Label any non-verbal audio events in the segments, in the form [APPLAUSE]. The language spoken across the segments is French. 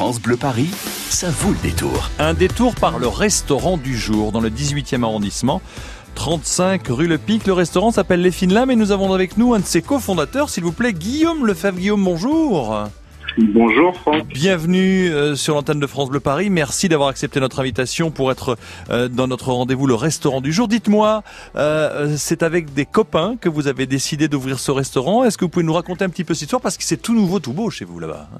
France Bleu Paris, ça vaut le détour. Un détour par le restaurant du jour dans le 18e arrondissement. 35 rue Le Pic. Le restaurant s'appelle Les Fines et nous avons avec nous un de ses cofondateurs, s'il vous plaît, Guillaume Lefebvre. Guillaume, bonjour. Bonjour Franck. Bienvenue euh, sur l'antenne de France Bleu Paris. Merci d'avoir accepté notre invitation pour être euh, dans notre rendez-vous le restaurant du jour. Dites-moi, euh, c'est avec des copains que vous avez décidé d'ouvrir ce restaurant. Est-ce que vous pouvez nous raconter un petit peu cette histoire? Parce que c'est tout nouveau, tout beau chez vous là-bas hein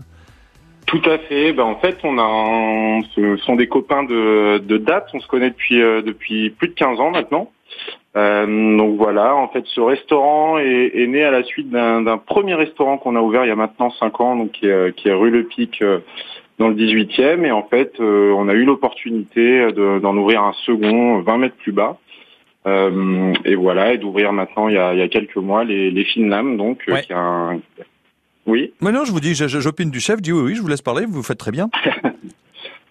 Tout à fait. Ben, en fait, on a, ce sont des copains de, de date. On se connaît depuis depuis plus de 15 ans maintenant. Euh, donc voilà, en fait, ce restaurant est, est né à la suite d'un premier restaurant qu'on a ouvert il y a maintenant 5 ans, donc qui est, qui est rue Le Pic euh, dans le 18e. Et en fait, euh, on a eu l'opportunité d'en ouvrir un second 20 mètres plus bas. Euh, et voilà, et d'ouvrir maintenant il y, a, il y a quelques mois les, les fines lames, donc qui un... Oui. Mais non, je vous dis, j'opine du chef, dis oui, oui, je vous laisse parler, vous faites très bien. [LAUGHS]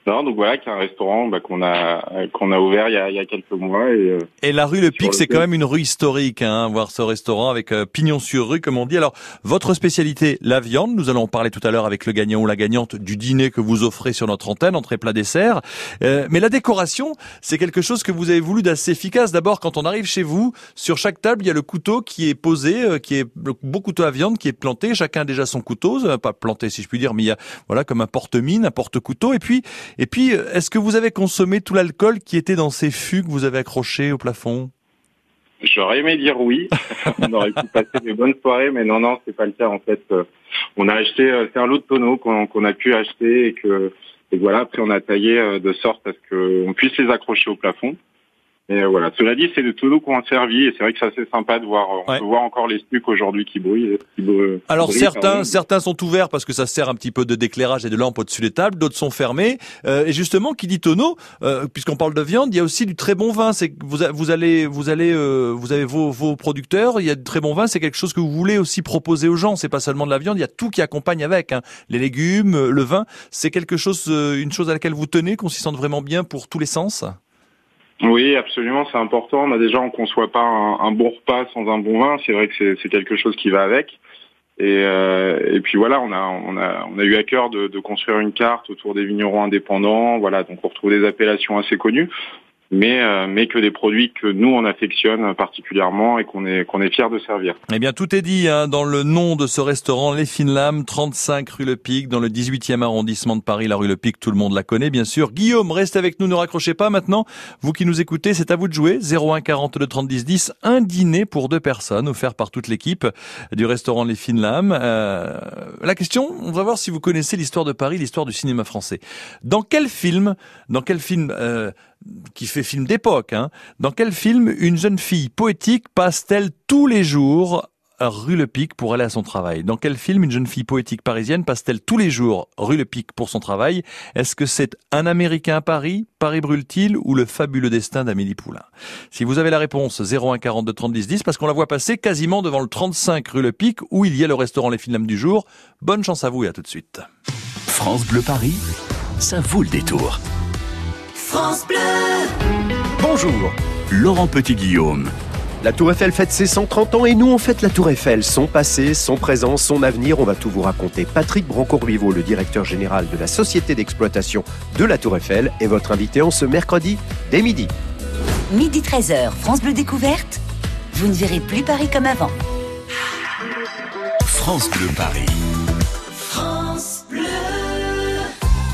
donc voilà, qui est un restaurant bah, qu'on a qu'on a ouvert il y a, il y a quelques mois. Et, euh, et la rue Le Pic, c'est quand même une rue historique, hein, voir ce restaurant avec euh, pignon sur rue, comme on dit. Alors, votre spécialité, la viande. Nous allons en parler tout à l'heure avec le gagnant ou la gagnante du dîner que vous offrez sur notre antenne, entrée plat dessert. Euh, mais la décoration, c'est quelque chose que vous avez voulu d'assez efficace. D'abord, quand on arrive chez vous, sur chaque table, il y a le couteau qui est posé, qui est le beau couteau à viande qui est planté. Chacun a déjà son couteau, pas planté si je puis dire, mais il y a voilà comme un porte-mine, un porte-couteau. Et puis et puis, est-ce que vous avez consommé tout l'alcool qui était dans ces fûts que vous avez accrochés au plafond? J'aurais aimé dire oui. [LAUGHS] on aurait pu passer des bonnes soirées, mais non, non, c'est pas le cas. En fait, euh, on a acheté, euh, c'est un lot de tonneaux qu'on a pu acheter et que, et voilà, après on a taillé euh, de sorte à ce qu'on puisse les accrocher au plafond. Et voilà. Cela dit, c'est de tout qu'on a servi et c'est vrai que c'est assez sympa de voir. On peut voir encore les stucs aujourd'hui qui brûlent. Alors certains, certains sont ouverts parce que ça sert un petit peu de d'éclairage et de lampe au-dessus des tables. D'autres sont fermés. Euh, et justement, qui dit tonneau, euh, puisqu'on parle de viande, il y a aussi du très bon vin. C'est que vous, vous allez, vous allez, euh, vous avez vos, vos producteurs. Il y a du très bon vin. C'est quelque chose que vous voulez aussi proposer aux gens. C'est pas seulement de la viande. Il y a tout qui accompagne avec. Hein. Les légumes, le vin. C'est quelque chose, euh, une chose à laquelle vous tenez, qu'on s'y sente vraiment bien pour tous les sens? Oui, absolument, c'est important. Déjà, on conçoit pas un, bon repas sans un bon vin. C'est vrai que c'est quelque chose qui va avec. Et, euh, et puis voilà, on a, on a, on a eu à cœur de, de, construire une carte autour des vignerons indépendants. Voilà, donc on retrouve des appellations assez connues mais euh, mais que des produits que nous on affectionne particulièrement et qu'on est qu'on est fier de servir. Eh bien tout est dit hein, dans le nom de ce restaurant Les Fines Lames, 35 rue Le Pic dans le 18e arrondissement de Paris, la rue Le Pic, tout le monde la connaît bien sûr. Guillaume, reste avec nous, ne raccrochez pas maintenant. Vous qui nous écoutez, c'est à vous de jouer. 01 42 30 10 10, un dîner pour deux personnes offert par toute l'équipe du restaurant Les Fines Lames. Euh, la question, on va voir si vous connaissez l'histoire de Paris, l'histoire du cinéma français. Dans quel film, dans quel film euh, qui fait film d'époque. Hein. Dans quel film une jeune fille poétique passe-t-elle tous les jours rue Le Pic pour aller à son travail? Dans quel film une jeune fille poétique parisienne passe-t-elle tous les jours rue Le Pic pour son travail? Est-ce que c'est Un Américain à Paris, Paris brûle-t-il ou Le fabuleux destin d'Amélie Poulain? Si vous avez la réponse 01 42 30 10 10 parce qu'on la voit passer quasiment devant le 35 rue Le Pic où il y a le restaurant Les Films du jour. Bonne chance à vous et à tout de suite. France Bleu Paris, ça vaut le détour. France Bleu. Bonjour, Laurent Petit-Guillaume. La Tour Eiffel fête ses 130 ans et nous on fête la Tour Eiffel, son passé, son présent, son avenir. On va tout vous raconter. Patrick Brancourt-Rivaux, le directeur général de la société d'exploitation de la Tour Eiffel, est votre invité en ce mercredi dès midi. Midi 13h, France Bleu Découverte. Vous ne verrez plus Paris comme avant. France Bleu Paris.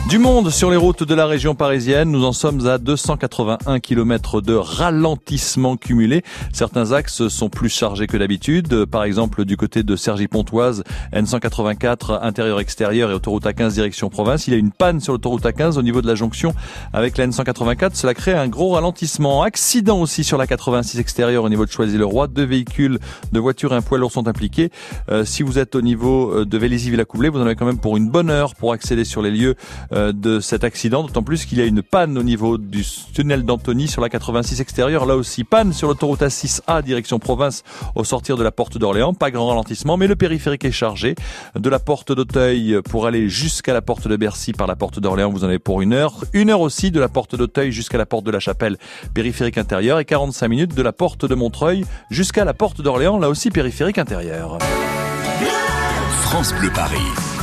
Du monde sur les routes de la région parisienne, nous en sommes à 281 km de ralentissement cumulé. Certains axes sont plus chargés que d'habitude. Par exemple, du côté de Cergy-Pontoise, N184 intérieur-extérieur et autoroute A15 direction province. Il y a une panne sur l'autoroute A15 au niveau de la jonction avec la N184. Cela crée un gros ralentissement. Accident aussi sur la 86 extérieure au niveau de Choisy-le-Roi. Deux véhicules, deux voitures et un poids lourd sont impliqués. Euh, si vous êtes au niveau euh, de Vélizy-Villacoublay, vous en avez quand même pour une bonne heure pour accéder sur les lieux euh, de cet accident, d'autant plus qu'il y a une panne au niveau du tunnel d'Antony sur la 86 extérieure, là aussi panne sur l'autoroute A6A direction province au sortir de la porte d'Orléans, pas grand ralentissement, mais le périphérique est chargé. De la porte d'Auteuil pour aller jusqu'à la porte de Bercy par la porte d'Orléans, vous en avez pour une heure, une heure aussi de la porte d'Auteuil jusqu'à la porte de la Chapelle, périphérique intérieur, et 45 minutes de la porte de Montreuil jusqu'à la porte d'Orléans, là aussi périphérique intérieur. France Bleu Paris.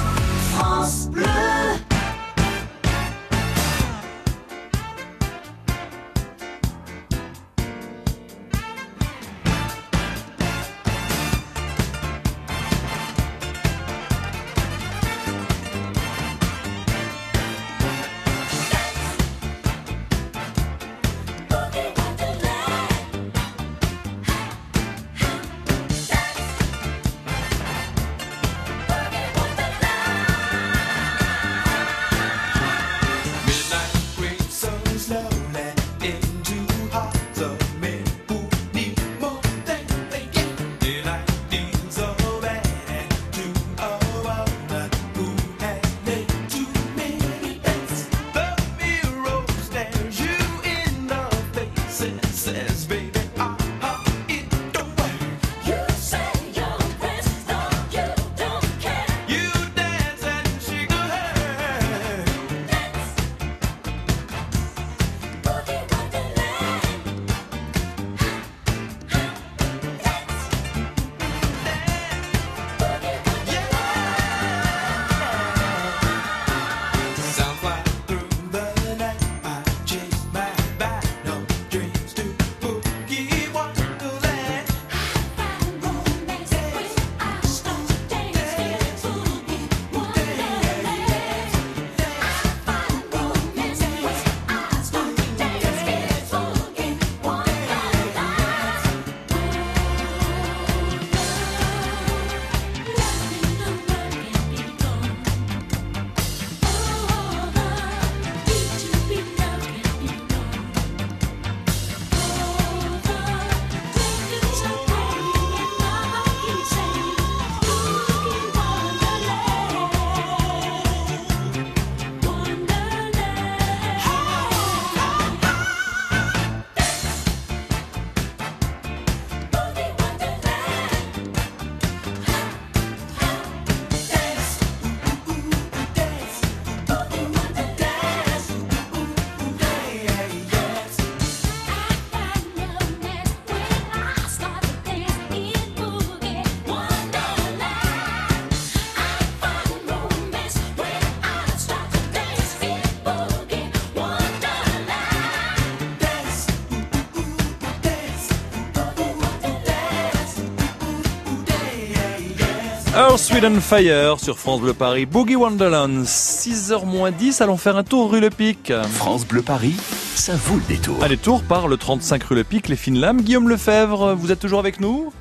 Fire sur France Bleu Paris, Boogie Wonderland, 6h moins 10, allons faire un tour rue Le Pic. France Bleu Paris, ça vaut le détour. Allez, tour par le 35 rue Le Pic, les fines lames. Guillaume Lefebvre, vous êtes toujours avec nous?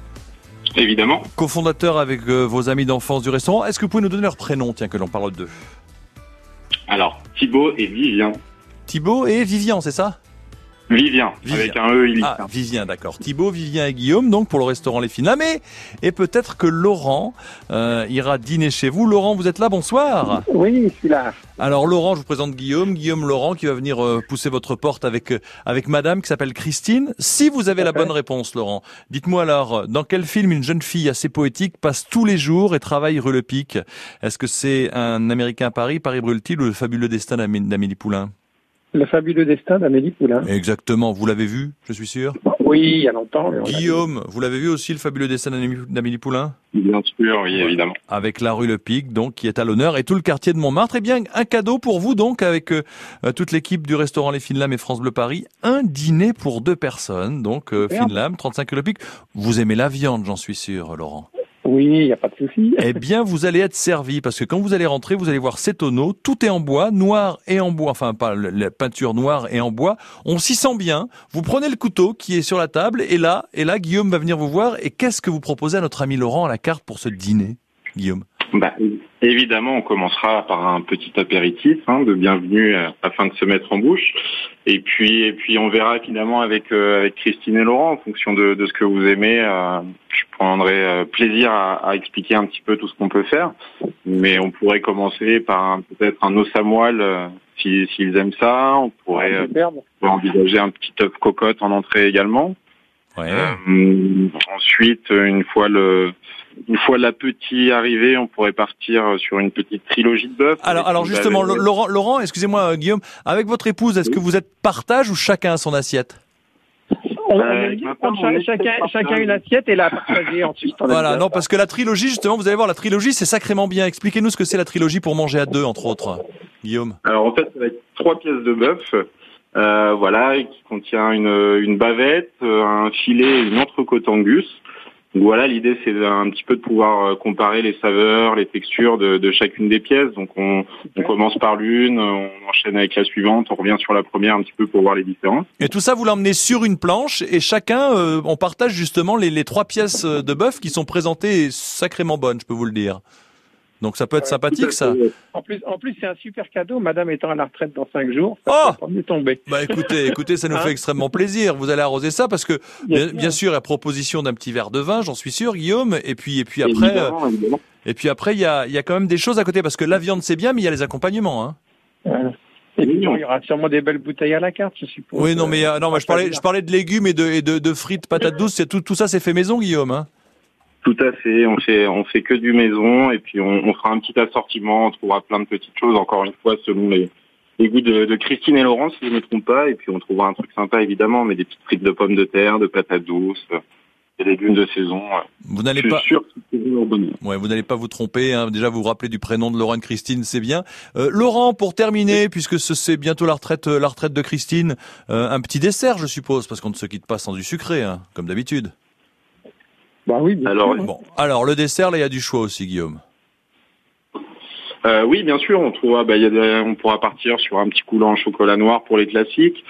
Évidemment. Co-fondateur avec euh, vos amis d'enfance du restaurant. Est-ce que vous pouvez nous donner leur prénom, tiens, que l'on parle d'eux? Alors, Thibaut et Vivien. Thibaut et Vivian, c'est ça? Vivien, Vivien. avec un E il Ah, Vivien, d'accord. Thibaut, Vivien et Guillaume, donc pour le restaurant Les Fines Lames. Et, peut-être que Laurent euh, ira dîner chez vous. Laurent, vous êtes là, bonsoir. Oui, je suis là. Alors Laurent, je vous présente Guillaume, Guillaume Laurent qui va venir euh, pousser votre porte avec euh, avec madame qui s'appelle Christine. Si vous avez la bonne réponse Laurent, dites-moi alors dans quel film une jeune fille assez poétique passe tous les jours et travaille rue Le Pic? Est-ce que c'est un américain à Paris, Paris brûle-t-il ou le fabuleux destin d'Amé- d'Amélie Poulain? Le fabuleux destin d'Amélie Poulain. Exactement, vous l'avez vu, je suis sûr. Oui, il y a longtemps. Guillaume, vous l'avez vu aussi le fabuleux destin d'Amélie d'Amélie Poulain Bien sûr, oui, évidemment. avec la rue Le Pic, donc qui est à l'honneur, et tout le quartier de Montmartre. Eh bien, un cadeau pour vous, donc, avec euh, euh, toute l'équipe du restaurant Les Fines Lames et France Bleu Paris, un dîner pour deux personnes, donc euh, Super. Fines Lames, 35 rue Le Pic. Vous aimez la viande, j'en suis sûr, Laurent. Oui, il n'y a pas de souci. [LAUGHS] Eh bien, vous allez être servi, parce que quand vous allez rentrer, vous allez voir ces tonneaux, tout est en bois, noir et en bois, enfin pas la peinture noire et en bois. On s'y sent bien. Vous prenez le couteau qui est sur la table, et là, et là, Guillaume va venir vous voir. Et qu'est-ce que vous proposez à notre ami Laurent à la carte pour ce dîner, Guillaume? Bah, évidemment, on commencera par un petit apéritif hein, de bienvenue euh, afin de se mettre en bouche. Et puis, et puis, on verra finalement avec euh, avec Christine et Laurent en fonction de, de ce que vous aimez. euh, je prendrai euh, plaisir à, à expliquer un petit peu tout ce qu'on peut faire. Mais on pourrait commencer par un- peut-être un os à moelle euh, si- s'ils aiment ça. On pourrait, euh, on envisager un petit œuf cocotte en entrée également. Ouais. Euh, ensuite, une fois le, une fois l'appétit arrivé, on pourrait partir sur une petite trilogie de bœuf. Alors, justement. Laurent, Laurent, excusez-moi, euh, Guillaume, avec votre épouse, est-ce que vous êtes partage ou chacun a son assiette On Euh, on essaie chacun, chacun une assiette et la partager ensuite. Voilà, non, parce que la trilogie, justement, vous allez voir, la trilogie, c'est sacrément bien. Expliquez-nous ce que c'est la trilogie pour manger à deux, entre autres, Guillaume. Alors en fait, ça va être trois pièces de bœuf, euh, voilà, qui contient une, une bavette, euh, un filet, et une entrecôte angus. Donc voilà, l'idée c'est un petit peu de pouvoir euh, comparer les saveurs, les textures de, de chacune des pièces. Donc on, on commence par l'une, on enchaîne avec la suivante, on revient sur la première un petit peu pour voir les différences. Et tout ça, vous l'emmenez sur une planche et chacun, euh, on partage justement les, les trois pièces euh, de bœuf qui sont présentées sacrément bonnes, je peux vous le dire. Donc ça peut être Ouais, sympathique, ça. En plus, en plus, c'est un super cadeau. Madame étant à la retraite dans cinq jours, Oh ça mieux tomber. Bah écoutez, écoutez, ça nous Hein fait extrêmement plaisir. Vous allez arroser ça parce que bien, sûr. bien sûr, la proposition d'un petit verre de vin, j'en suis sûr, Guillaume. Et puis et puis après, euh, Évidemment, évidemment. et puis après, il y a il y a quand même des choses à côté parce que la viande c'est bien, mais il y a les accompagnements. Hein. Voilà. Puis, il y aura sûrement des belles bouteilles à la carte, je suppose. Oui, non, mais euh, non, moi je parlais je parlais de légumes et de et de, de frites, patates douces. C'est tout tout ça, c'est fait maison, Guillaume. Hein. Tout à fait, on fait on fait que du maison et puis on, on fera un petit assortiment, on trouvera plein de petites choses encore une fois selon les, les goûts de, de Christine et Laurence si je ne me trompe pas et puis on trouvera un truc sympa évidemment, mais des petites frites de pommes de terre, de patates douces, des légumes de saison. euh. Vous n'allez pas sûr que bonheur. Ouais, vous n'allez pas vous tromper. Hein. Déjà, vous vous rappelez du prénom de Laurent et Christine, c'est bien. Euh, Laurent, pour terminer, puisque ce- c'est bientôt la retraite, la retraite de Christine, euh, un petit dessert, je suppose, parce qu'on ne se quitte pas sans du sucré, hein, comme d'habitude. Bah oui, bien Alors, sûr. Bon, alors le dessert, là, il y a du choix aussi, Guillaume. Euh, oui, bien sûr, on trouvera, bah, il y a des- on pourra partir sur un petit coulant en chocolat noir pour les classiques,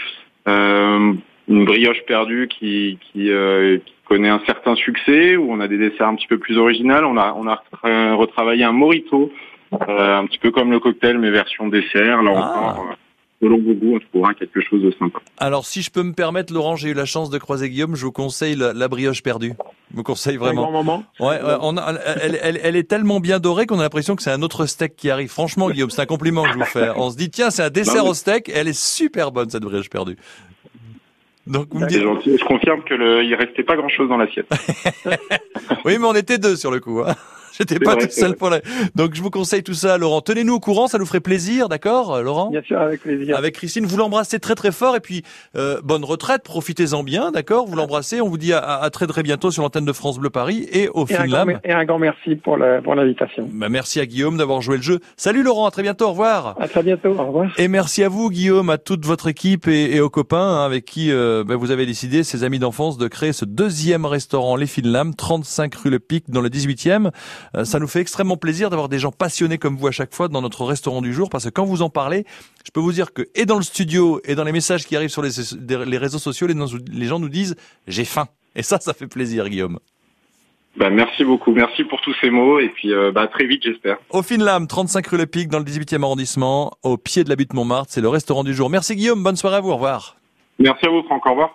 euh, une brioche perdue qui qui, euh, qui connaît un certain succès, où on a des desserts un petit peu plus originaux. On a on a retra- retravaillé un morito, euh, un petit peu comme le cocktail mais version dessert. Là Ah. encore, euh, selon vos goûts, on trouvera quelque chose de sympa. Alors, si je peux me permettre, Laurent, j'ai eu la chance de croiser Guillaume, je vous conseille la, la brioche perdue. Je vous conseille Un grand vraiment. moment. Ouais, ouais, on a- elle, elle- elle est tellement bien dorée qu'on a l'impression que c'est un autre steak qui arrive. Franchement, Guillaume, c'est un compliment que je vous fais. On se dit, tiens, c'est un dessert au steak, et elle est super bonne, cette brioche perdue. Donc, vous me dites, gentil. Je confirme que le, il restait pas grand chose dans l'assiette. [LAUGHS] Oui, mais on était deux sur le coup. Hein. [LAUGHS] J'étais pas vrai, tout seul pour la... Donc je vous conseille tout ça, Laurent. Tenez-nous au courant, ça nous ferait plaisir, d'accord, euh, Laurent? Bien sûr, avec plaisir. Avec Christine, vous l'embrassez très très fort et puis euh, bonne retraite, profitez-en bien, d'accord Vous l'embrassez, on vous dit à, à très très bientôt sur l'antenne de France Bleu Paris et au Et un, grand, et un grand merci pour la- pour l'invitation. Bah, merci à Guillaume d'avoir joué le jeu. Salut Laurent, à très bientôt, au revoir. À très bientôt. Au revoir. Et merci à vous, Guillaume, à toute votre équipe et, et aux copains hein, avec qui euh, bah, vous avez décidé, ces amis d'enfance, de créer ce deuxième restaurant Les Finlam, 35 rue Le Pic, dans le 18e. Euh, ça nous fait extrêmement plaisir d'avoir des gens passionnés comme vous à chaque fois dans notre restaurant du jour, parce que quand vous en parlez, je peux vous dire que et dans le studio et dans les messages qui arrivent sur les, les réseaux sociaux, les, les gens nous disent j'ai faim. Et ça, ça fait plaisir, Guillaume. Bah, merci beaucoup, merci pour tous ces mots et puis euh, bah, très vite j'espère. Au Finlam, 35 rue Le Pic dans le 18e arrondissement, au pied de la butte Montmartre, c'est le restaurant du jour. Merci Guillaume, bonne soirée à vous, au revoir. Merci à vous Franck, au revoir.